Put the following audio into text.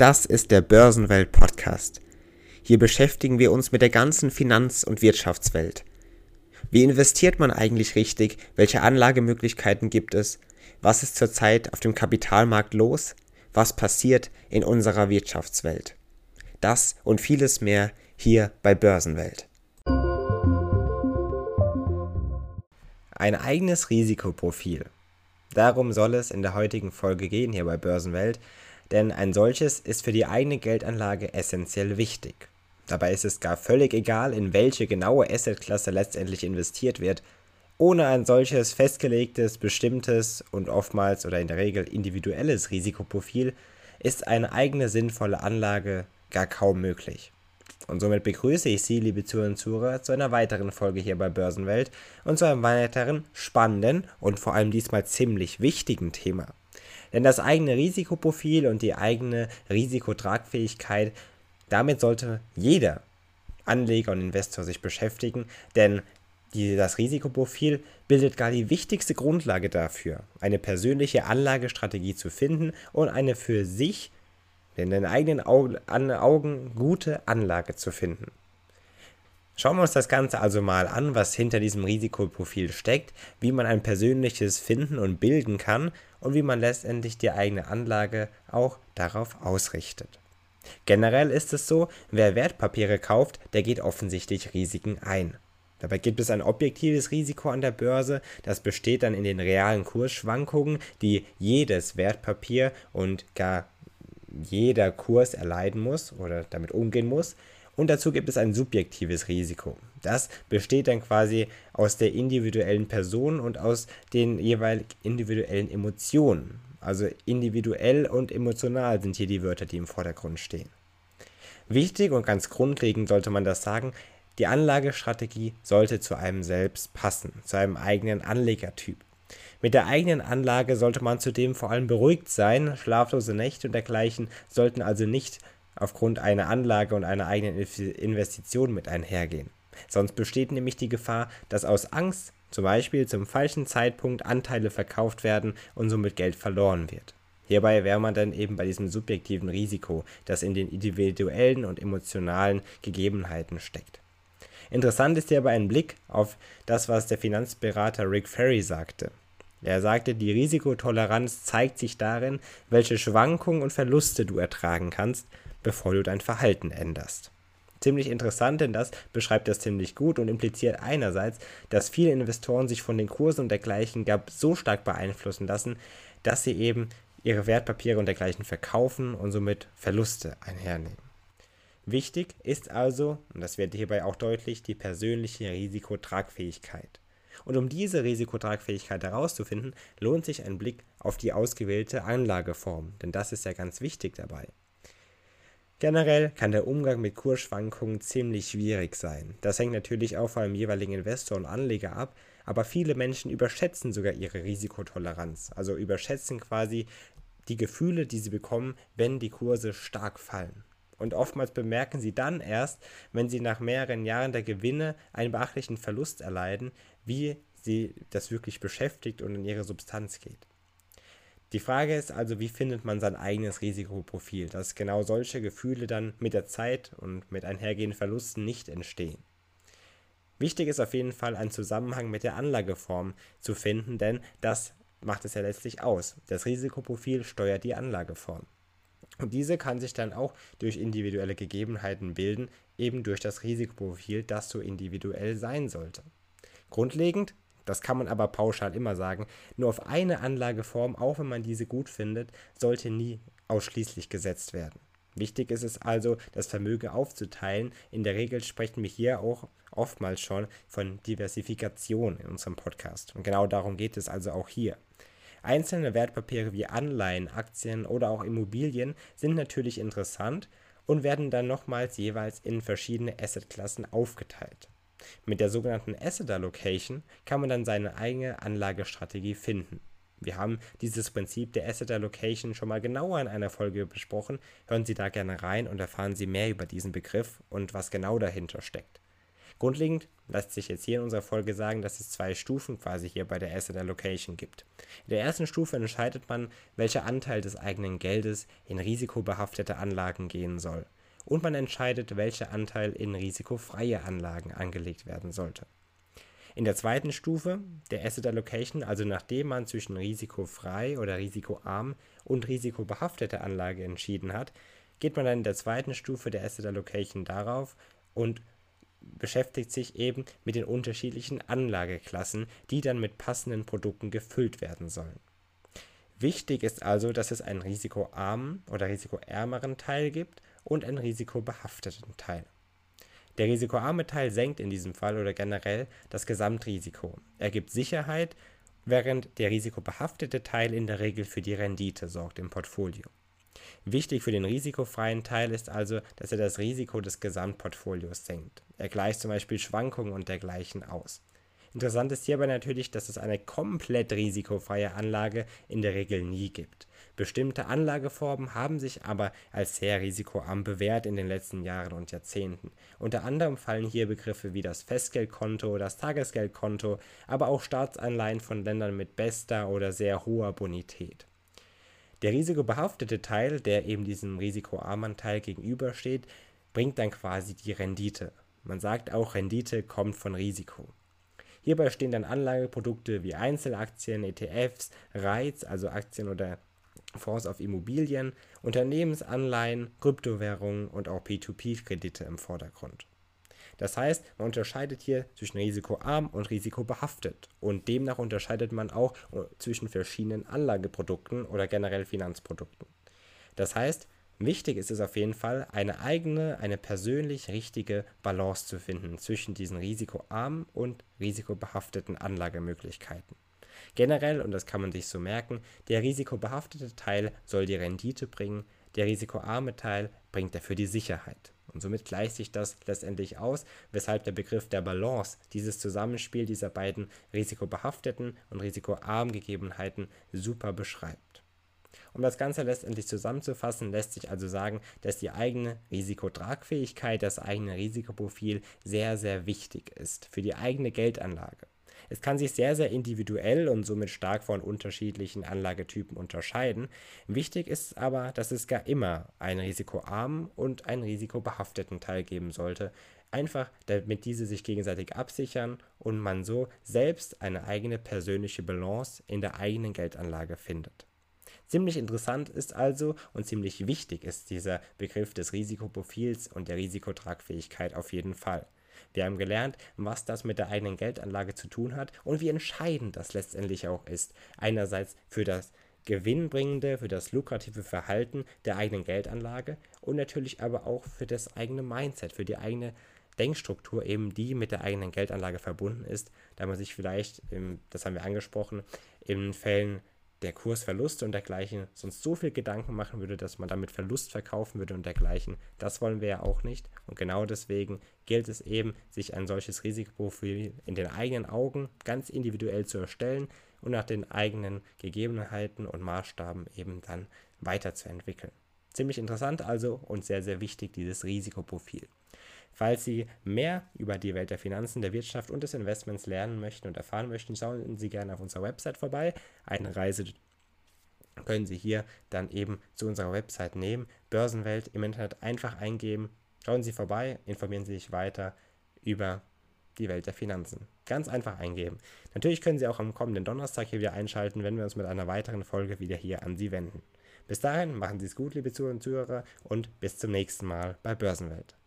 Das ist der Börsenwelt Podcast. Hier beschäftigen wir uns mit der ganzen Finanz- und Wirtschaftswelt. Wie investiert man eigentlich richtig? Welche Anlagemöglichkeiten gibt es? Was ist zurzeit auf dem Kapitalmarkt los? Was passiert in unserer Wirtschaftswelt? Das und vieles mehr hier bei Börsenwelt. Ein eigenes Risikoprofil. Darum soll es in der heutigen Folge gehen hier bei Börsenwelt denn ein solches ist für die eigene Geldanlage essentiell wichtig. Dabei ist es gar völlig egal, in welche genaue Assetklasse letztendlich investiert wird. Ohne ein solches festgelegtes, bestimmtes und oftmals oder in der Regel individuelles Risikoprofil ist eine eigene sinnvolle Anlage gar kaum möglich. Und somit begrüße ich Sie, liebe Zuhörer und Zuhörer, zu einer weiteren Folge hier bei Börsenwelt und zu einem weiteren spannenden und vor allem diesmal ziemlich wichtigen Thema. Denn das eigene Risikoprofil und die eigene Risikotragfähigkeit, damit sollte jeder Anleger und Investor sich beschäftigen, denn die, das Risikoprofil bildet gar die wichtigste Grundlage dafür, eine persönliche Anlagestrategie zu finden und eine für sich in den eigenen Augen gute Anlage zu finden. Schauen wir uns das Ganze also mal an, was hinter diesem Risikoprofil steckt, wie man ein persönliches finden und bilden kann und wie man letztendlich die eigene Anlage auch darauf ausrichtet. Generell ist es so, wer Wertpapiere kauft, der geht offensichtlich Risiken ein. Dabei gibt es ein objektives Risiko an der Börse, das besteht dann in den realen Kursschwankungen, die jedes Wertpapier und gar jeder Kurs erleiden muss oder damit umgehen muss. Und dazu gibt es ein subjektives Risiko. Das besteht dann quasi aus der individuellen Person und aus den jeweils individuellen Emotionen. Also individuell und emotional sind hier die Wörter, die im Vordergrund stehen. Wichtig und ganz grundlegend sollte man das sagen, die Anlagestrategie sollte zu einem selbst passen, zu einem eigenen Anlegertyp. Mit der eigenen Anlage sollte man zudem vor allem beruhigt sein, schlaflose Nächte und dergleichen sollten also nicht aufgrund einer Anlage und einer eigenen Investition mit einhergehen. Sonst besteht nämlich die Gefahr, dass aus Angst zum Beispiel zum falschen Zeitpunkt Anteile verkauft werden und somit Geld verloren wird. Hierbei wäre man dann eben bei diesem subjektiven Risiko, das in den individuellen und emotionalen Gegebenheiten steckt. Interessant ist hierbei ein Blick auf das, was der Finanzberater Rick Ferry sagte. Er sagte, die Risikotoleranz zeigt sich darin, welche Schwankungen und Verluste du ertragen kannst bevor du dein Verhalten änderst. Ziemlich interessant, denn das beschreibt das ziemlich gut und impliziert einerseits, dass viele Investoren sich von den Kursen und dergleichen gab so stark beeinflussen lassen, dass sie eben ihre Wertpapiere und dergleichen verkaufen und somit Verluste einhernehmen. Wichtig ist also, und das wird hierbei auch deutlich, die persönliche Risikotragfähigkeit. Und um diese Risikotragfähigkeit herauszufinden, lohnt sich ein Blick auf die ausgewählte Anlageform, denn das ist ja ganz wichtig dabei. Generell kann der Umgang mit Kursschwankungen ziemlich schwierig sein. Das hängt natürlich auch vom jeweiligen Investor und Anleger ab, aber viele Menschen überschätzen sogar ihre Risikotoleranz, also überschätzen quasi die Gefühle, die sie bekommen, wenn die Kurse stark fallen. Und oftmals bemerken sie dann erst, wenn sie nach mehreren Jahren der Gewinne einen beachtlichen Verlust erleiden, wie sie das wirklich beschäftigt und in ihre Substanz geht. Die Frage ist also, wie findet man sein eigenes Risikoprofil, dass genau solche Gefühle dann mit der Zeit und mit einhergehenden Verlusten nicht entstehen. Wichtig ist auf jeden Fall ein Zusammenhang mit der Anlageform zu finden, denn das macht es ja letztlich aus. Das Risikoprofil steuert die Anlageform. Und diese kann sich dann auch durch individuelle Gegebenheiten bilden, eben durch das Risikoprofil, das so individuell sein sollte. Grundlegend das kann man aber pauschal immer sagen. Nur auf eine Anlageform, auch wenn man diese gut findet, sollte nie ausschließlich gesetzt werden. Wichtig ist es also, das Vermögen aufzuteilen. In der Regel sprechen wir hier auch oftmals schon von Diversifikation in unserem Podcast. Und genau darum geht es also auch hier. Einzelne Wertpapiere wie Anleihen, Aktien oder auch Immobilien sind natürlich interessant und werden dann nochmals jeweils in verschiedene Assetklassen aufgeteilt. Mit der sogenannten Asset Allocation kann man dann seine eigene Anlagestrategie finden. Wir haben dieses Prinzip der Asset Allocation schon mal genauer in einer Folge besprochen. Hören Sie da gerne rein und erfahren Sie mehr über diesen Begriff und was genau dahinter steckt. Grundlegend lässt sich jetzt hier in unserer Folge sagen, dass es zwei Stufen quasi hier bei der Asset Allocation gibt. In der ersten Stufe entscheidet man, welcher Anteil des eigenen Geldes in risikobehaftete Anlagen gehen soll. Und man entscheidet, welcher Anteil in risikofreie Anlagen angelegt werden sollte. In der zweiten Stufe der Asset Allocation, also nachdem man zwischen risikofrei oder risikoarm und risikobehaftete Anlage entschieden hat, geht man dann in der zweiten Stufe der Asset Allocation darauf und beschäftigt sich eben mit den unterschiedlichen Anlageklassen, die dann mit passenden Produkten gefüllt werden sollen. Wichtig ist also, dass es einen risikoarmen oder risikoärmeren Teil gibt und einen risikobehafteten Teil. Der risikoarme Teil senkt in diesem Fall oder generell das Gesamtrisiko. Er gibt Sicherheit, während der risikobehaftete Teil in der Regel für die Rendite sorgt im Portfolio. Wichtig für den risikofreien Teil ist also, dass er das Risiko des Gesamtportfolios senkt. Er gleicht zum Beispiel Schwankungen und dergleichen aus. Interessant ist hierbei natürlich, dass es eine komplett risikofreie Anlage in der Regel nie gibt. Bestimmte Anlageformen haben sich aber als sehr risikoarm bewährt in den letzten Jahren und Jahrzehnten. Unter anderem fallen hier Begriffe wie das Festgeldkonto, das Tagesgeldkonto, aber auch Staatsanleihen von Ländern mit bester oder sehr hoher Bonität. Der risikobehaftete Teil, der eben diesem risikoarmen Teil gegenübersteht, bringt dann quasi die Rendite. Man sagt auch, Rendite kommt von Risiko. Hierbei stehen dann Anlageprodukte wie Einzelaktien, ETFs, REITs, also Aktien oder Fonds auf Immobilien, Unternehmensanleihen, Kryptowährungen und auch P2P-Kredite im Vordergrund. Das heißt, man unterscheidet hier zwischen risikoarm und risikobehaftet und demnach unterscheidet man auch zwischen verschiedenen Anlageprodukten oder generell Finanzprodukten. Das heißt, wichtig ist es auf jeden Fall, eine eigene, eine persönlich richtige Balance zu finden zwischen diesen risikoarmen und risikobehafteten Anlagemöglichkeiten. Generell, und das kann man sich so merken, der risikobehaftete Teil soll die Rendite bringen, der risikoarme Teil bringt dafür die Sicherheit. Und somit gleicht sich das letztendlich aus, weshalb der Begriff der Balance dieses Zusammenspiel dieser beiden risikobehafteten und risikoarmen Gegebenheiten super beschreibt. Um das Ganze letztendlich zusammenzufassen, lässt sich also sagen, dass die eigene Risikotragfähigkeit, das eigene Risikoprofil sehr, sehr wichtig ist für die eigene Geldanlage. Es kann sich sehr, sehr individuell und somit stark von unterschiedlichen Anlagetypen unterscheiden. Wichtig ist aber, dass es gar immer einen risikoarmen und einen risikobehafteten Teil geben sollte, einfach damit diese sich gegenseitig absichern und man so selbst eine eigene persönliche Balance in der eigenen Geldanlage findet. Ziemlich interessant ist also und ziemlich wichtig ist dieser Begriff des Risikoprofils und der Risikotragfähigkeit auf jeden Fall. Wir haben gelernt, was das mit der eigenen Geldanlage zu tun hat und wie entscheidend das letztendlich auch ist. Einerseits für das gewinnbringende, für das lukrative Verhalten der eigenen Geldanlage und natürlich aber auch für das eigene Mindset, für die eigene Denkstruktur eben, die mit der eigenen Geldanlage verbunden ist, da man sich vielleicht, das haben wir angesprochen, in Fällen der Kursverluste und dergleichen sonst so viel Gedanken machen würde, dass man damit Verlust verkaufen würde und dergleichen. Das wollen wir ja auch nicht. Und genau deswegen gilt es eben, sich ein solches Risikoprofil in den eigenen Augen ganz individuell zu erstellen und nach den eigenen Gegebenheiten und Maßstaben eben dann weiterzuentwickeln. Ziemlich interessant also und sehr, sehr wichtig dieses Risikoprofil. Falls Sie mehr über die Welt der Finanzen, der Wirtschaft und des Investments lernen möchten und erfahren möchten, schauen Sie gerne auf unserer Website vorbei. Eine Reise können Sie hier dann eben zu unserer Website nehmen. Börsenwelt im Internet einfach eingeben. Schauen Sie vorbei, informieren Sie sich weiter über die Welt der Finanzen. Ganz einfach eingeben. Natürlich können Sie auch am kommenden Donnerstag hier wieder einschalten, wenn wir uns mit einer weiteren Folge wieder hier an Sie wenden. Bis dahin machen Sie es gut, liebe Zuhörer und Zuhörer, und bis zum nächsten Mal bei Börsenwelt.